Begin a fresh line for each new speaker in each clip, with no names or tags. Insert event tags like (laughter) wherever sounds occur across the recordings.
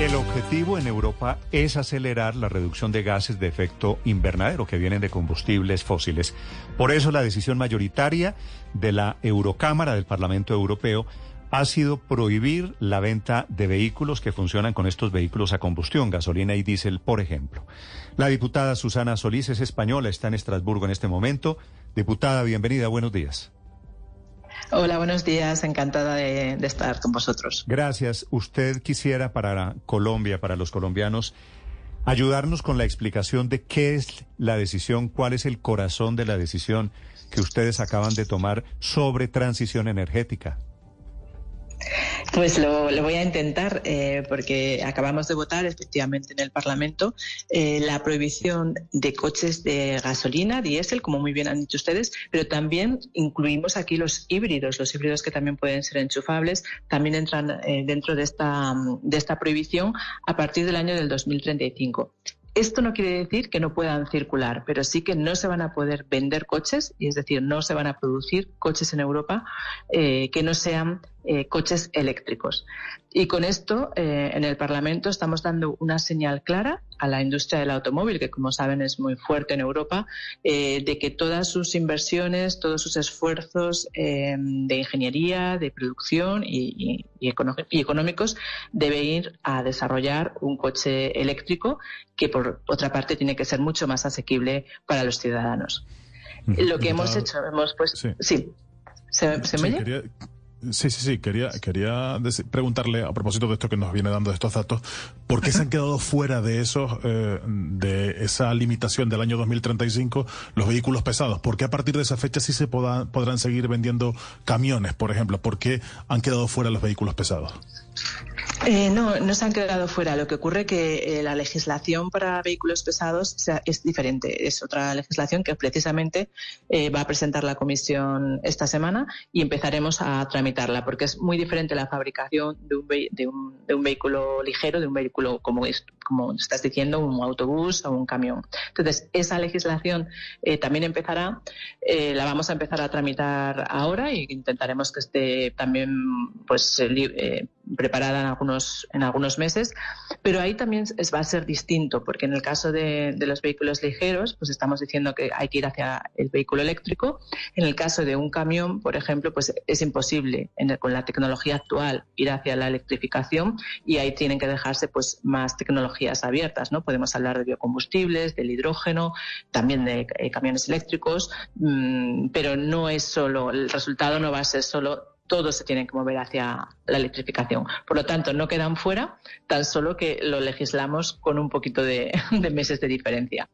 El objetivo en Europa es acelerar la reducción de gases de efecto invernadero que vienen de combustibles fósiles. Por eso la decisión mayoritaria de la Eurocámara del Parlamento Europeo ha sido prohibir la venta de vehículos que funcionan con estos vehículos a combustión, gasolina y diésel, por ejemplo. La diputada Susana Solís es española, está en Estrasburgo en este momento. Diputada, bienvenida, buenos días.
Hola, buenos días. Encantada de, estar con vosotros.
Gracias. Usted quisiera para Colombia, para los colombianos, ayudarnos con la explicación de qué es la decisión, cuál es el corazón de la decisión que ustedes acaban de tomar sobre transición energética.
Pues lo, voy a intentar eh, porque acabamos de votar efectivamente en el Parlamento eh, la prohibición de coches de gasolina, diésel, como muy bien han dicho ustedes, pero también incluimos aquí los híbridos, los híbridos que también pueden ser enchufables, también entran eh, dentro de esta, de esta prohibición a partir del año del 2035. Esto no quiere decir que no puedan circular, pero sí que no se van a poder vender coches, y es decir, no se van a producir coches en Europa eh, que no sean eh, coches eléctricos. Y con esto, eh, en el Parlamento estamos dando una señal clara a la industria del automóvil, que como saben es muy fuerte en Europa, eh, de que todas sus inversiones, todos sus esfuerzos de ingeniería, de producción y, y, y, económicos deben ir a desarrollar un coche eléctrico que, por otra parte, tiene que ser mucho más asequible para los ciudadanos. Lo que hemos hecho, hemos pues, sí, sí. ¿Se, ¿se
sí,
me oye?
Quería... Sí, sí, sí. Quería, quería preguntarle a propósito de esto que nos viene dando estos datos, ¿por qué se han quedado fuera de esos, eh, de esa limitación del año 2035 los vehículos pesados? ¿Por qué a partir de esa fecha sí se podrán, seguir vendiendo camiones, por ejemplo? ¿Por qué han quedado fuera los vehículos pesados?
Eh, no, no se han quedado fuera. Lo que ocurre que eh, la legislación para vehículos pesados es diferente. Es otra legislación que precisamente va a presentar la Comisión esta semana y empezaremos a porque es muy diferente la fabricación de un, un, de un vehículo ligero, de un vehículo como, es, como estás diciendo, un autobús o un camión. Entonces, esa legislación eh, también empezará, eh, la vamos a empezar a tramitar ahora y intentaremos que esté también pues eh, preparada en algunos, en algunos meses, pero ahí también va a ser distinto, porque en el caso de, de, los vehículos ligeros, pues estamos diciendo que hay que ir hacia el vehículo eléctrico. En el caso de un camión, por ejemplo, pues es imposible con la tecnología actual ir hacia la electrificación y ahí tienen que dejarse pues más tecnologías abiertas, ¿no? Podemos hablar de biocombustibles, del hidrógeno, también de eh, camiones eléctricos, mmm, pero no es solo, el resultado no va a ser solo todos se tienen que mover hacia la electrificación. Por lo tanto, no quedan fuera, tan solo que lo legislamos con un poquito de (laughs) meses de diferencia.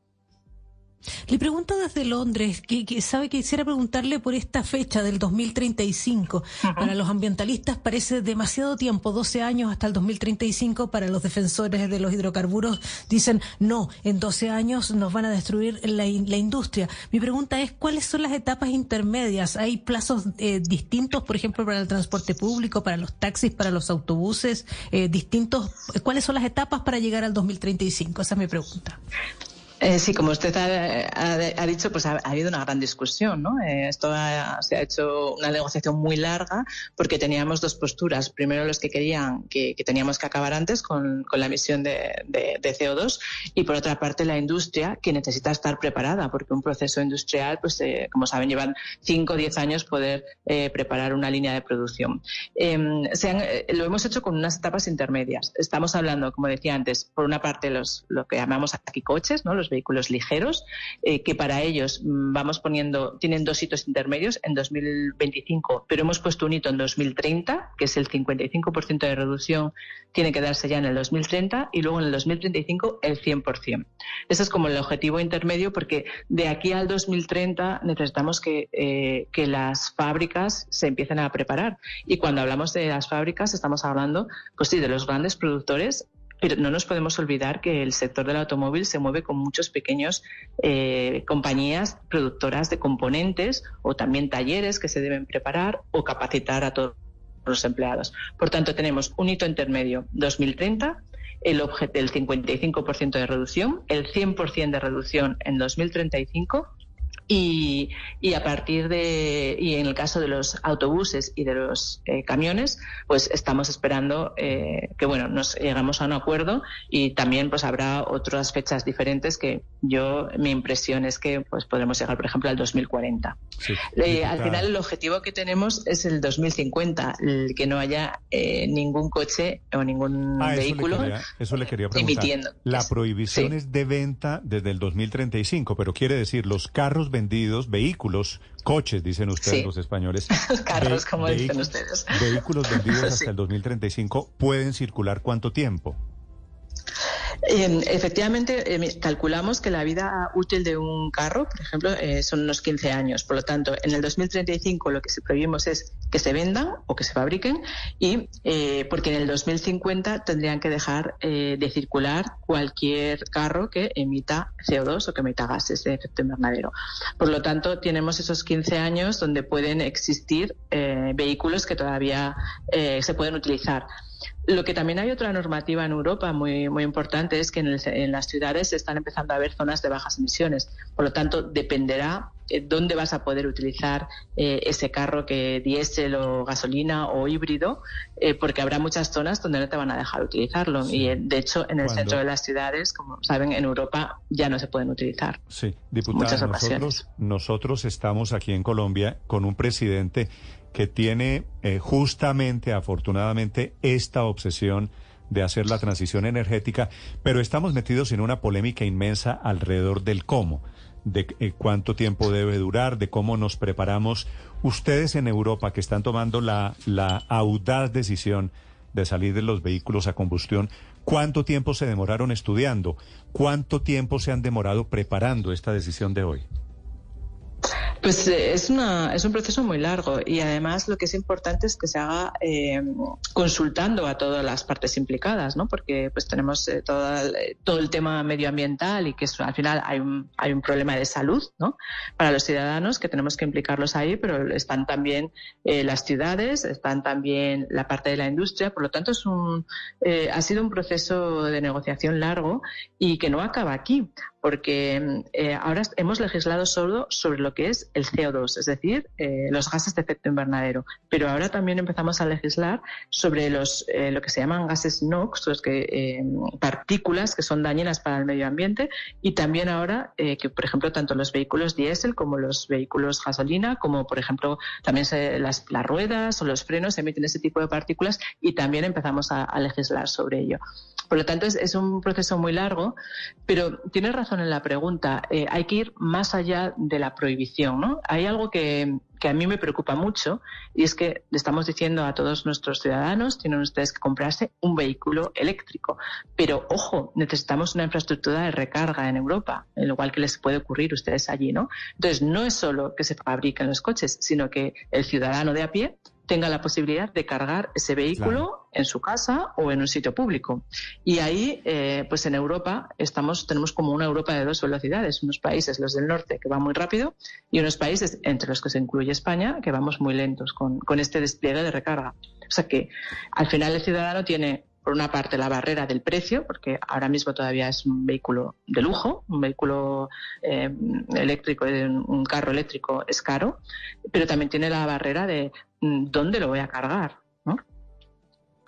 Le pregunto desde Londres, que, que sabe que quisiera preguntarle por esta fecha del 2035. Uh -huh. Para los ambientalistas parece demasiado tiempo, 12 años hasta el 2035. Para los defensores de los hidrocarburos dicen, no, en 12 años nos van a destruir la, la industria. Mi pregunta es, ¿cuáles son las etapas intermedias? ¿Hay plazos eh, distintos, por ejemplo, para el transporte público, para los taxis, para los autobuses? Eh, distintos. ¿Cuáles son las etapas para llegar al 2035? Esa es mi pregunta.
Eh, sí, como usted ha, dicho, pues ha, ha, habido una gran discusión, ¿no? Eh, esto se ha hecho una negociación muy larga porque teníamos dos posturas. Primero, los que querían que, teníamos que acabar antes con, la emisión de, de, de, CO2 y, por otra parte, la industria que necesita estar preparada porque un proceso industrial, pues, eh, como saben, llevan 5 o 10 años poder eh, preparar una línea de producción. Em, se han, lo hemos hecho con unas etapas intermedias. Estamos hablando, como decía antes, por una parte, los, lo que llamamos aquí coches, ¿no? Los vehículos ligeros, eh, que para ellos mm, vamos poniendo, tienen dos hitos intermedios en 2025, pero hemos puesto un hito en 2030, que es el 55% de reducción, tiene que darse ya en el 2030 y luego en el 2035 el 100%. Ese es como el objetivo intermedio porque de aquí al 2030 necesitamos que, eh, que las fábricas se empiecen a preparar. Y cuando hablamos de las fábricas estamos hablando, pues sí, de los grandes productores pero no nos podemos olvidar que el sector del automóvil se mueve con muchos pequeños eh, compañías productoras de componentes o también talleres que se deben preparar o capacitar a todos los empleados. Por tanto, tenemos un hito intermedio 2030, el, el 55% de reducción, el 100% de reducción en 2035 y, y, a partir de, y en el caso de los autobuses y de los eh, camiones, pues estamos esperando eh, que, bueno, nos llegamos a un acuerdo y también pues habrá otras fechas diferentes que yo, mi impresión es que pues podremos llegar, por ejemplo, al 2040. Eh, al final el objetivo que tenemos es el 2050, el que no haya ningún coche o ningún
ah,
vehículo
eso le quería, preguntar.
emitiendo.
La prohibición es de venta desde el 2035, pero quiere decir los carros vendidos, vehículos, coches, dicen ustedes los españoles. (laughs)
Carros, como dicen ustedes.
Vehículos vendidos (laughs) hasta el 2035 pueden circular cuánto tiempo?
Efectivamente, eh, calculamos que la vida útil de un carro, por ejemplo, eh, son unos 15 años. Por lo tanto, en el 2035 lo que prohibimos es que se vendan o que se fabriquen y eh, porque en el 2050 tendrían que dejar de circular cualquier carro que emita CO2 o que emita gases de efecto invernadero. Por lo tanto, tenemos esos 15 años donde pueden existir vehículos que todavía se pueden utilizar. Lo que también hay otra normativa en Europa muy, muy importante es que en, las ciudades se están empezando a haber zonas de bajas emisiones. Por lo tanto, dependerá eh, dónde vas a poder utilizar eh, ese carro que diésel o gasolina o híbrido, eh, porque habrá muchas zonas donde no te van a dejar utilizarlo. Y de hecho, en el centro de las ciudades, como saben, en Europa ya no se pueden utilizar.
Sí, diputada, nosotros, nosotros estamos aquí en Colombia con un presidente que tiene eh, justamente, afortunadamente, esta obsesión de hacer la transición energética, pero estamos metidos en una polémica inmensa alrededor del cómo, de eh, cuánto tiempo debe durar, de cómo nos preparamos. Ustedes en Europa que están tomando la, la audaz decisión de salir de los vehículos a combustión, ¿cuánto tiempo se demoraron estudiando? ¿Cuánto tiempo se han demorado preparando esta decisión de hoy?
Pues eh, es, una, es un proceso muy largo y además lo que es importante es que se haga eh, consultando a todas las partes implicadas, ¿no? Porque pues tenemos eh, todo, el, tema medioambiental y que al final hay un, hay un problema de salud, ¿no? Para los ciudadanos que tenemos que implicarlos ahí, pero están también las ciudades, están también la parte de la industria, por lo tanto es un, ha sido un proceso de negociación largo y que no acaba aquí porque eh, ahora hemos legislado solo sobre lo que es el CO2, es decir, eh, los gases de efecto invernadero, pero ahora también empezamos a legislar sobre los eh, lo que se llaman gases NOx, los que partículas que son dañinas para el medio ambiente, y también ahora que, por ejemplo, tanto los vehículos diésel como los vehículos gasolina, como por ejemplo también las, las, ruedas o los frenos emiten ese tipo de partículas y también empezamos a legislar sobre ello. Por lo tanto, es, un proceso muy largo, pero tiene razón en la pregunta. Eh, hay que ir más allá de la prohibición. ¿no? Hay algo que, a mí me preocupa mucho y es que le estamos diciendo a todos nuestros ciudadanos, tienen ustedes que comprarse un vehículo eléctrico. Pero, ojo, necesitamos una infraestructura de recarga en Europa, cual que les puede ocurrir ustedes allí. ¿no? Entonces, no es solo que se fabriquen los coches, sino que el ciudadano de a pie tenga la posibilidad de cargar ese vehículo en su casa o en un sitio público. Y ahí, eh, pues en Europa, estamos, tenemos como una Europa de dos velocidades. Unos países, los del norte, que van muy rápido, y unos países, entre los que se incluye España, que vamos muy lentos con, con este despliegue de recarga. O sea que al final el ciudadano tiene por una parte la barrera del precio, porque ahora mismo todavía es un vehículo de lujo, un vehículo eh, eléctrico, un carro eléctrico es caro, pero también tiene la barrera de mm, dónde lo voy a cargar.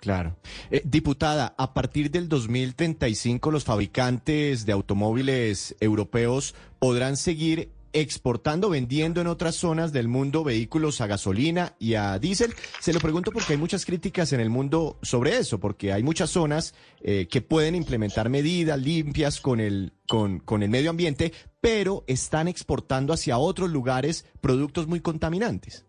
Claro. Eh, diputada, a partir del 2035 los fabricantes de automóviles europeos podrán seguir exportando, vendiendo en otras zonas del mundo vehículos a gasolina y a diésel? Se lo pregunto porque hay muchas críticas en el mundo sobre eso, porque hay muchas zonas eh, que pueden implementar medidas limpias con el, con, con el medio ambiente, pero están exportando hacia otros lugares productos muy contaminantes.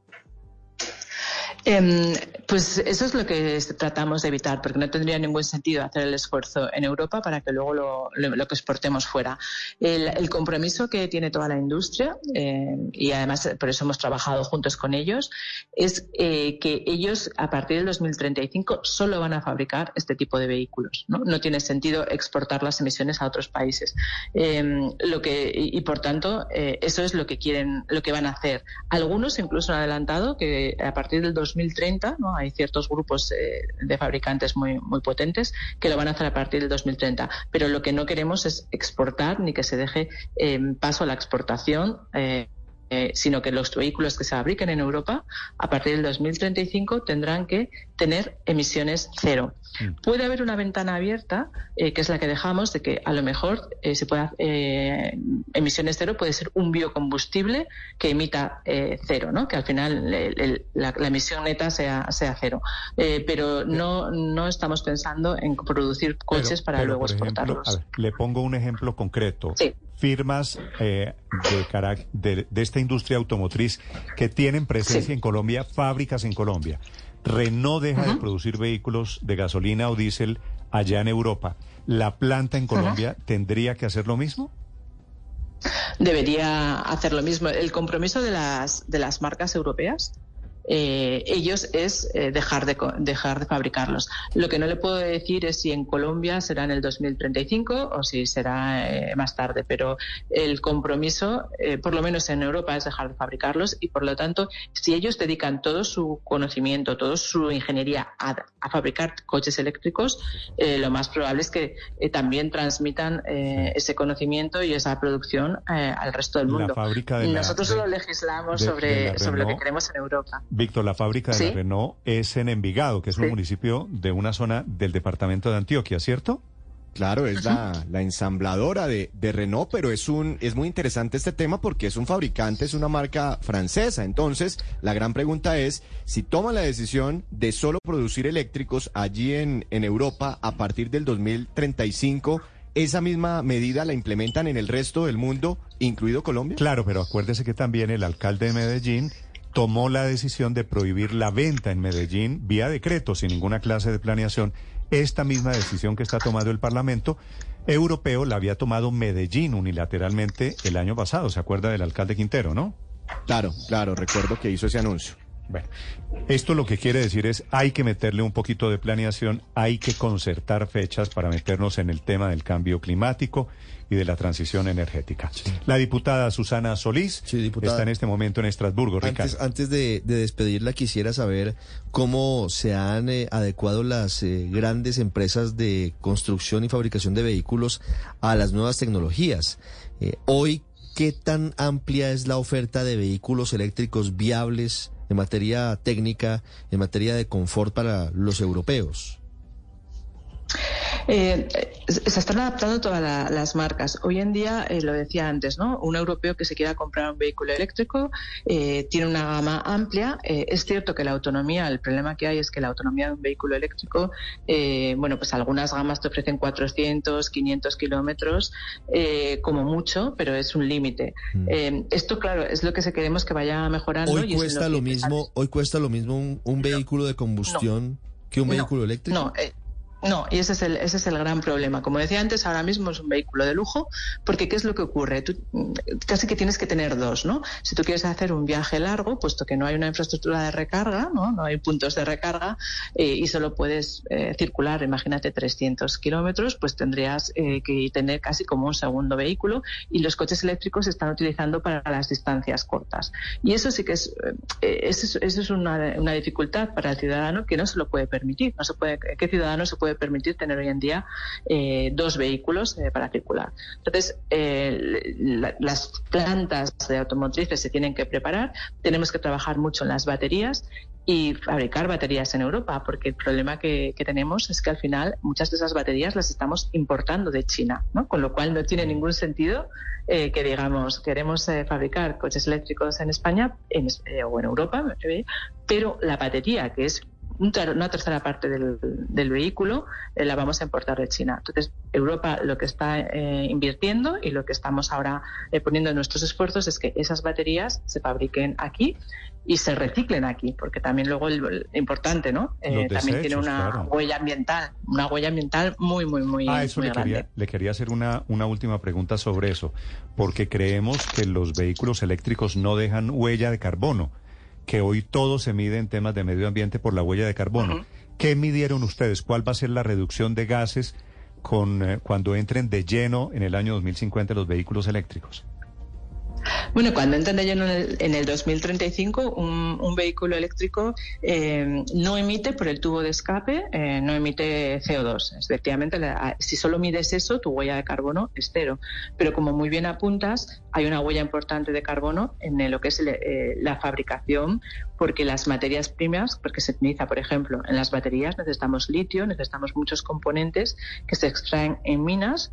Eh, pues eso es lo que tratamos de evitar, porque no tendría ningún sentido hacer el esfuerzo en Europa para que luego lo, que exportemos fuera. El, el, compromiso que tiene toda la industria, eh, y además por eso hemos trabajado juntos con ellos, es eh, que ellos a partir del 2035 solo van a fabricar este tipo de vehículos. No, no tiene sentido exportar las emisiones a otros países. Em, lo que, y, por tanto, eh, eso es lo que quieren, lo que van a hacer. Algunos incluso han adelantado que a partir del 2030, ¿no? Hay ciertos grupos eh, de fabricantes muy, muy potentes que lo van a hacer a partir del 2030. Pero lo que no queremos es exportar ni que se deje eh, paso a la exportación. Eh, eh, sino que los vehículos que se fabriquen en Europa a partir del 2035 tendrán que tener emisiones cero. Mm. Puede haber una ventana abierta, eh, que es la que dejamos, de que a lo mejor eh, se pueda emisiones cero puede ser un biocombustible que emita eh, cero, ¿no? que al final el, el, la, la, emisión neta sea, sea cero. pero no, no estamos pensando en producir coches
pero,
para
pero,
luego
Ejemplo,
exportarlos.
ver, le pongo un ejemplo concreto.
Sí
firmas eh, de, de, de, esta industria automotriz que tienen presencia sí. en Colombia, fábricas en Colombia. Renault deja uh -huh. de producir vehículos de gasolina o diésel allá en Europa. ¿La planta en Colombia uh -huh. tendría que hacer lo mismo?
Debería hacer lo mismo. El compromiso de las, de las marcas europeas eh, ellos es eh, dejar, de, dejar de fabricarlos. Lo que no le puedo decir es si en Colombia será en el 2035 o si será eh, más tarde, pero el compromiso, eh, por lo menos en Europa, es dejar de fabricarlos y por lo tanto, si ellos dedican todo su conocimiento, toda su ingeniería a, a fabricar coches eléctricos, eh, lo más probable es que también transmitan ese conocimiento y esa producción al resto del mundo. Nosotros
la,
solo legislamos de, sobre, de sobre lo que queremos en Europa.
Víctor, la fábrica de ¿Sí? la Renault es en Envigado, que es sí. un municipio de una zona del departamento de Antioquia, ¿cierto?
Claro, es la, la, ensambladora de, de, Renault, pero es un es muy interesante este tema porque es un fabricante, es una marca francesa. Entonces, la gran pregunta es si toma la decisión de solo producir eléctricos allí en, en Europa a partir del 2035, ¿esa misma medida la implementan en el resto del mundo, incluido Colombia?
Claro, pero acuérdese que también el alcalde de Medellín tomó la decisión de prohibir la venta en Medellín vía decreto, sin ninguna clase de planeación. Esta misma decisión que está tomando el Parlamento Europeo la había tomado Medellín unilateralmente el año pasado. ¿Se acuerda del alcalde Quintero, no?
Claro, claro, recuerdo que hizo ese anuncio.
Bueno, esto lo que quiere decir es hay que meterle un poquito de planeación, hay que concertar fechas para meternos en el tema del cambio climático y de la transición energética. Sí. La diputada Susana Solís
sí, diputada.
está en este momento en Estrasburgo.
Ricardo. Antes, antes de, de, despedirla, quisiera saber cómo se han eh, adecuado las eh, grandes empresas de construcción y fabricación de vehículos a las nuevas tecnologías. Eh, hoy, ¿qué tan amplia es la oferta de vehículos eléctricos viables en materia técnica, en materia de confort para los europeos?
Eh, se están adaptando todas la, las marcas. Hoy en día, eh, lo decía antes, ¿no? Un europeo que se quiera comprar un vehículo eléctrico eh, tiene una gama amplia. Eh, es cierto que la autonomía, el problema que hay es que la autonomía de un vehículo eléctrico, eh, bueno, pues algunas gamas te ofrecen 400, 500 kilómetros eh, como mucho, pero es un límite. Mm. esto, claro, es lo que se queremos que vaya mejorando.
Hoy
y
cuesta lo, lo mismo, hoy cuesta lo mismo un, un vehículo de combustión
no.
que un
no.
vehículo eléctrico.
No, eh, no, y ese es, el, ese es el gran problema. Como decía antes, ahora mismo es un vehículo de lujo, porque ¿qué es lo que ocurre? Tú casi que tienes que tener dos, ¿no? Si tú quieres hacer un viaje largo, puesto que no hay una infraestructura de recarga, no, no hay puntos de recarga eh, y solo puedes eh, circular, imagínate, 300 kilómetros, pues tendrías eh, que tener casi como un segundo vehículo y los coches eléctricos se están utilizando para las distancias cortas. Y eso sí que es, eh, eso, eso es una, una dificultad para el ciudadano que no se lo puede permitir. No se puede, ¿Qué ciudadano se puede puede permitir tener hoy en día eh, dos vehículos eh, para circular. Entonces, eh, la, las plantas de automotrices se tienen que preparar, tenemos que trabajar mucho en las baterías y fabricar baterías en Europa, porque el problema que, tenemos es que al final muchas de esas baterías las estamos importando de China, ¿no? con lo cual no tiene ningún sentido que digamos queremos fabricar coches eléctricos en España o en Europa, pero la batería, que es una tercera parte del, vehículo eh, la vamos a importar de China. Entonces, Europa lo que está eh, invirtiendo y lo que estamos ahora eh, poniendo en nuestros esfuerzos es que esas baterías se fabriquen aquí y se reciclen aquí, porque también luego el, importante, ¿no? también tiene una huella ambiental, una huella ambiental muy, muy, muy,
ah, eso le Quería, le quería hacer una, una última pregunta sobre eso, porque creemos que los vehículos eléctricos no dejan huella de carbono que hoy todo se mide en temas de medio ambiente por la huella de carbono. ¿Qué midieron ustedes? ¿Cuál va a ser la reducción de gases con, eh, cuando entren de lleno en el año 2050 los vehículos eléctricos?
Bueno, cuando entren de lleno en el, 2035, un, vehículo eléctrico eh, no emite por el tubo de escape, eh, no emite CO2. Efectivamente, si solo mides eso, tu huella de carbono es cero. Pero como muy bien apuntas, hay una huella importante de carbono en lo que es eh, la fabricación, porque las materias primas, porque se utiliza, por ejemplo, en las baterías necesitamos litio, necesitamos muchos componentes que se extraen en minas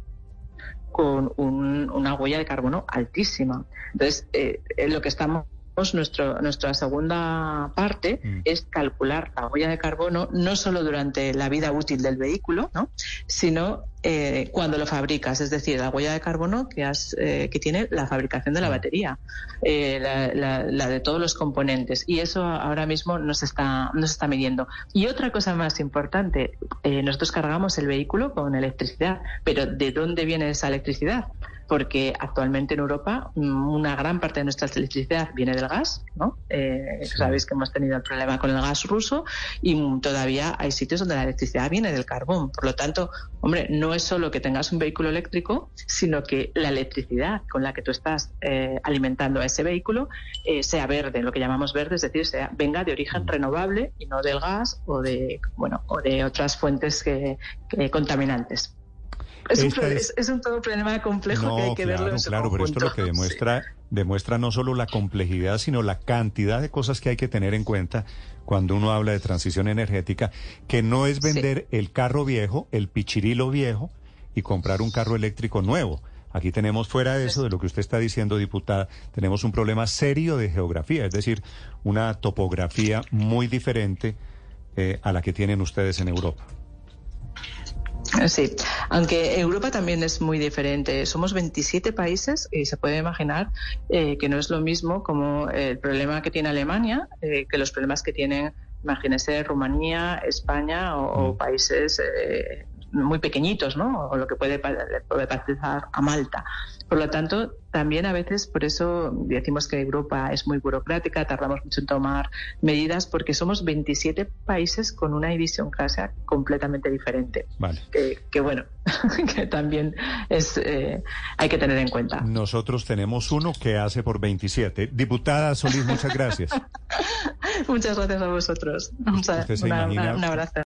con una huella de carbono altísima. Entonces, eh, lo que estamos nuestro, nuestra segunda parte mm. es calcular la huella de carbono no solo durante la vida útil del vehículo, ¿no? sino eh, cuando lo fabricas, es decir, la huella de carbono que, has, eh, que tiene la fabricación de la batería, eh, la, de todos los componentes. Y eso ahora mismo nos está, nos está midiendo. Y otra cosa más importante, nosotros cargamos el vehículo con electricidad, pero ¿de dónde viene esa electricidad? Porque actualmente en Europa mm, una gran parte de nuestra electricidad viene del gas, ¿no? Eh, Sabéis que hemos tenido el problema con el gas ruso y todavía hay sitios donde la electricidad viene del carbón. Por lo tanto, hombre, no es solo que tengas un vehículo eléctrico, sino que la electricidad con la que tú estás eh, alimentando a ese vehículo eh, sea verde, lo que llamamos verde, es decir, sea venga de origen mm. renovable y no del gas o de bueno o de otras fuentes que contaminantes. Es, un, todo un problema complejo que hay que verlo en
Claro, pero esto lo que demuestra, demuestra no solo la complejidad, sino la cantidad de cosas que hay que tener en cuenta cuando uno habla de transición energética, que no es vender el carro viejo, el pichirilo viejo, y comprar un carro eléctrico nuevo. Aquí tenemos, fuera de eso, de lo que usted está diciendo, diputada, tenemos un problema serio de geografía, es decir, una topografía muy diferente eh, a la que tienen ustedes en Europa.
Sí, aunque Europa también es muy diferente. Somos 27 países y se puede imaginar eh, que no es lo mismo como el problema que tiene Alemania eh, que los problemas que tienen, imagínese, Rumanía, España o, mm. países eh, muy pequeñitos, ¿no? O lo que puede, puede parecer a Malta. Por lo tanto, también a veces por eso decimos que Europa es muy burocrática, tardamos mucho en tomar medidas porque somos 27 países con una división clase completamente diferente.
Vale.
Que, bueno, (laughs) que también es eh, hay que tener en cuenta.
Nosotros tenemos uno que hace por 27. Diputada Solís, muchas gracias. (laughs)
muchas gracias a vosotros. un abrazo.